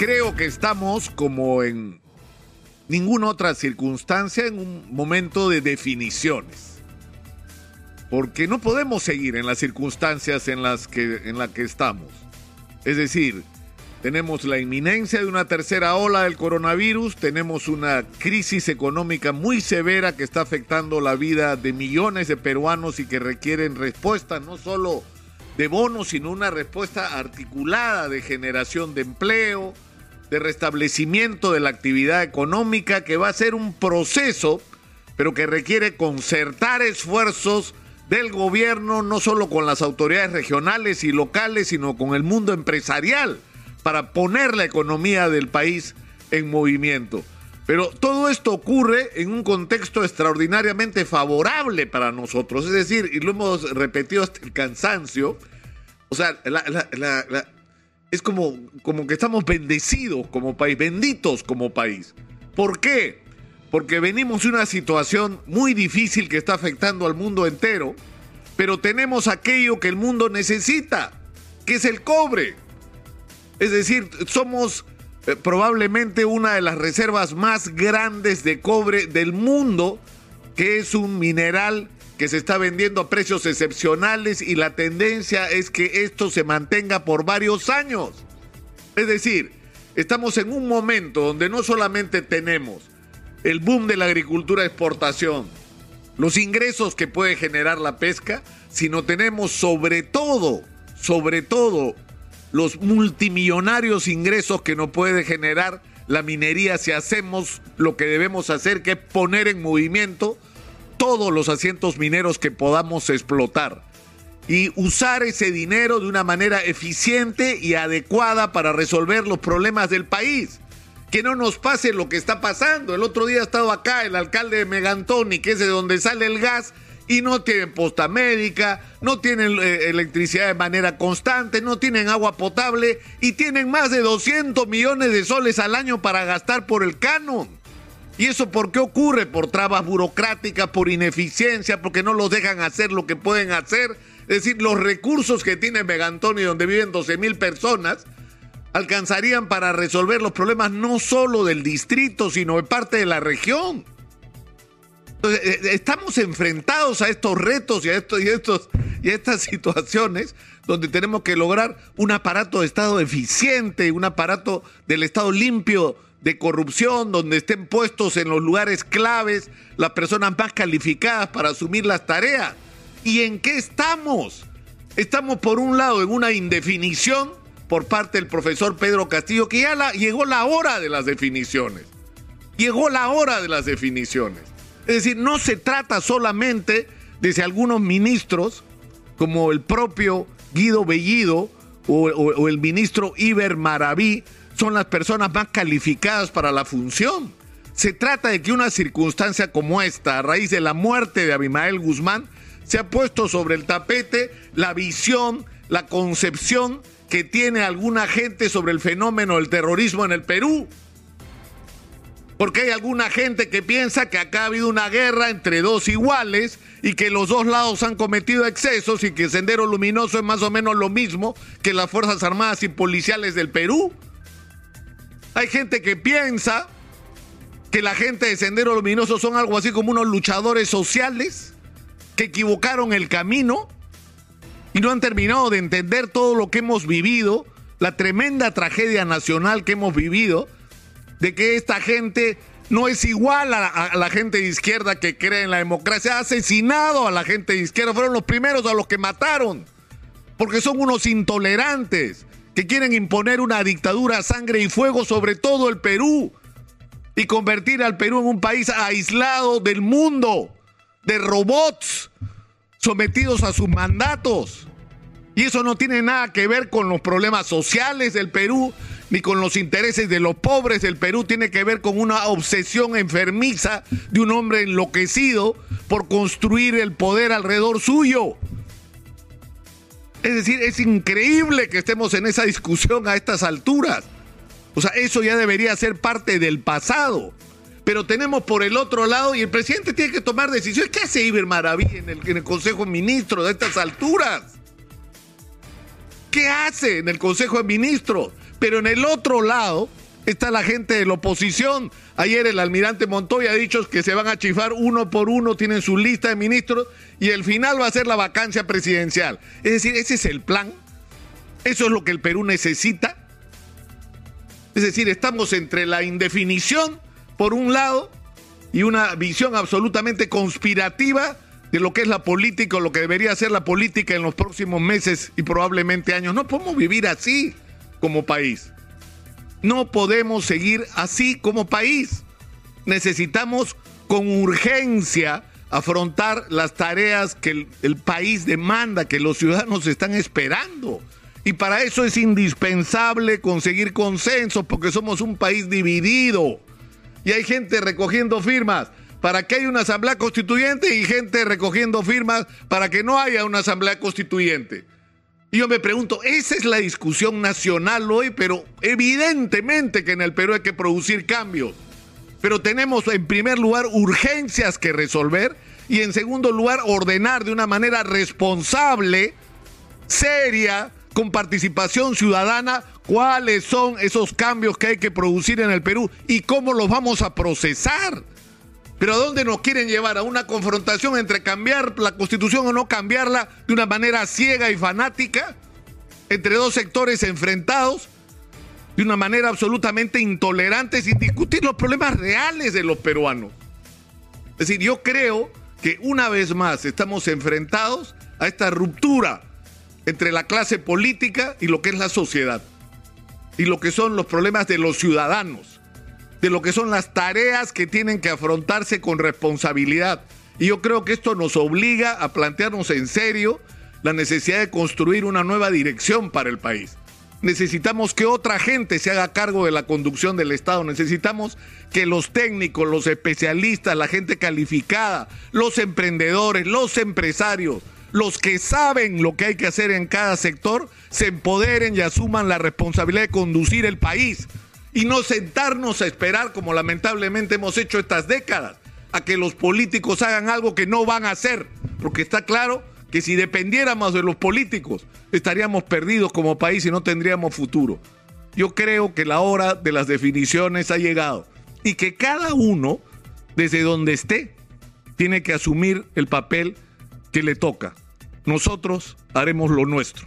creo que estamos como en ninguna otra circunstancia en un momento de definiciones. Porque no podemos seguir en las circunstancias en las que, en la que estamos. Es decir, tenemos la inminencia de una tercera ola del coronavirus, tenemos una crisis económica muy severa que está afectando la vida de millones de peruanos y que requieren respuesta no solo de bonos, sino una respuesta articulada de generación de empleo, de restablecimiento de la actividad económica, que va a ser un proceso, pero que requiere concertar esfuerzos del gobierno, no solo con las autoridades regionales y locales, sino con el mundo empresarial, para poner la economía del país en movimiento. Pero todo esto ocurre en un contexto extraordinariamente favorable para nosotros, es decir, y lo hemos repetido hasta el cansancio, o sea, es como, como que estamos bendecidos como país, benditos como país. ¿Por qué? Porque venimos de una situación muy difícil que está afectando al mundo entero, pero tenemos aquello que el mundo necesita, que es el cobre. Es decir, somos eh, probablemente una de las reservas más grandes de cobre del mundo, que es un mineral que se está vendiendo a precios excepcionales y la tendencia es que esto se mantenga por varios años. Es decir, estamos en un momento donde no solamente tenemos el boom de la agricultura exportación, los ingresos que puede generar la pesca, sino tenemos sobre todo, sobre todo, los multimillonarios ingresos que nos puede generar la minería si hacemos lo que debemos hacer, que es poner en movimiento todos los asientos mineros que podamos explotar y usar ese dinero de una manera eficiente y adecuada para resolver los problemas del país. Que no nos pase lo que está pasando. El otro día ha estado acá el alcalde de Megantoni, que es de donde sale el gas, y no tienen posta médica, no tienen eh, electricidad de manera constante, no tienen agua potable y tienen más de 200 millones de soles al año para gastar por el canon. ¿Y eso por qué ocurre? Por trabas burocráticas, por ineficiencia, porque no los dejan hacer lo que pueden hacer. Es decir, los recursos que tiene Megantoni, donde viven 12 mil personas, alcanzarían para resolver los problemas no solo del distrito, sino de parte de la región. Entonces, eh, eh, estamos enfrentados a estos retos y a, estos, y, estos, y a estas situaciones donde tenemos que lograr un aparato de Estado eficiente, un aparato del Estado limpio de corrupción, donde estén puestos en los lugares claves las personas más calificadas para asumir las tareas. ¿Y en qué estamos? Estamos por un lado en una indefinición por parte del profesor Pedro Castillo, que ya llegó la hora de las definiciones. Llegó la hora de las definiciones. Es decir, no se trata solamente de si algunos ministros, como el propio Guido Bellido o, o el ministro Iber Maraví, son las personas más calificadas para la función. Se trata de que una circunstancia como esta, a raíz de la muerte de Abimael Guzmán, se ha puesto sobre el tapete la visión, la concepción que tiene alguna gente sobre el fenómeno del terrorismo en el Perú. Porque hay alguna gente que piensa que acá ha habido una guerra entre dos iguales y que los dos lados han cometido excesos y que Sendero Luminoso es más o menos lo mismo que las Fuerzas Armadas y Policiales del Perú. Hay gente que piensa que la gente de Sendero Luminoso son algo así como unos luchadores sociales que equivocaron el camino y no han terminado de entender todo lo que hemos vivido, la tremenda tragedia nacional que hemos vivido, de que esta gente no es igual a la, gente de izquierda que cree en la democracia, ha asesinado a la gente de izquierda, fueron los primeros a los que mataron, porque son unos intolerantes, que quieren imponer una dictadura a sangre y fuego sobre todo el Perú y convertir al Perú en un país aislado del mundo, de robots sometidos a sus mandatos. Y eso no tiene nada que ver con los problemas sociales del Perú, ni con los intereses de los pobres del Perú, tiene que ver con una obsesión enfermiza de un hombre enloquecido por construir el poder alrededor suyo. Es decir, es increíble que estemos en esa discusión a estas alturas. O sea, eso ya debería ser parte del pasado. Pero tenemos por el otro lado, y el presidente tiene que tomar decisiones. ¿Qué hace Iber Maraví en el, en el Consejo de Ministros de estas alturas? ¿Qué hace en el Consejo de Ministros? Pero en el otro lado está la gente de la oposición. Ayer el almirante Montoya ha dicho que se van a chifar uno por uno, tienen su lista de ministros y el final va a ser la vacancia presidencial. Es decir, ese es el plan. Eso es lo que el Perú necesita. Es decir, estamos entre la indefinición, por un lado, y una visión absolutamente conspirativa de lo que es la política o lo que debería ser la política en los próximos meses y probablemente años. No podemos vivir así como país. No podemos seguir así como país. Necesitamos con urgencia afrontar las tareas que el, país demanda, que los ciudadanos están esperando. Y para eso es indispensable conseguir consensos, porque somos un país dividido. Y hay gente recogiendo firmas para que haya una asamblea constituyente y gente recogiendo firmas para que no haya una asamblea constituyente. Y yo me pregunto, esa es la discusión nacional hoy, pero evidentemente que en el Perú hay que producir cambios. Pero tenemos en primer lugar urgencias que resolver y en segundo lugar ordenar de una manera responsable, seria, con participación ciudadana, cuáles son esos cambios que hay que producir en el Perú y cómo los vamos a procesar. Pero ¿a dónde nos quieren llevar? A una confrontación entre cambiar la constitución o no cambiarla de una manera ciega y fanática, entre dos sectores enfrentados, de una manera absolutamente intolerante, sin discutir los problemas reales de los peruanos. Es decir, yo creo que una vez más estamos enfrentados a esta ruptura entre la clase política y lo que es la sociedad, y lo que son los problemas de los ciudadanos de lo que son las tareas que tienen que afrontarse con responsabilidad. Y yo creo que esto nos obliga a plantearnos en serio la necesidad de construir una nueva dirección para el país. Necesitamos que otra gente se haga cargo de la conducción del Estado. Necesitamos que los técnicos, los especialistas, la gente calificada, los emprendedores, los empresarios, los que saben lo que hay que hacer en cada sector, se empoderen y asuman la responsabilidad de conducir el país y no sentarnos a esperar, como lamentablemente hemos hecho estas décadas, a que los políticos hagan algo que no van a hacer, porque está claro que si dependiéramos de los políticos, estaríamos perdidos como país y no tendríamos futuro. Yo creo que la hora de las definiciones ha llegado y que cada uno, desde donde esté, tiene que asumir el papel que le toca. Nosotros haremos lo nuestro.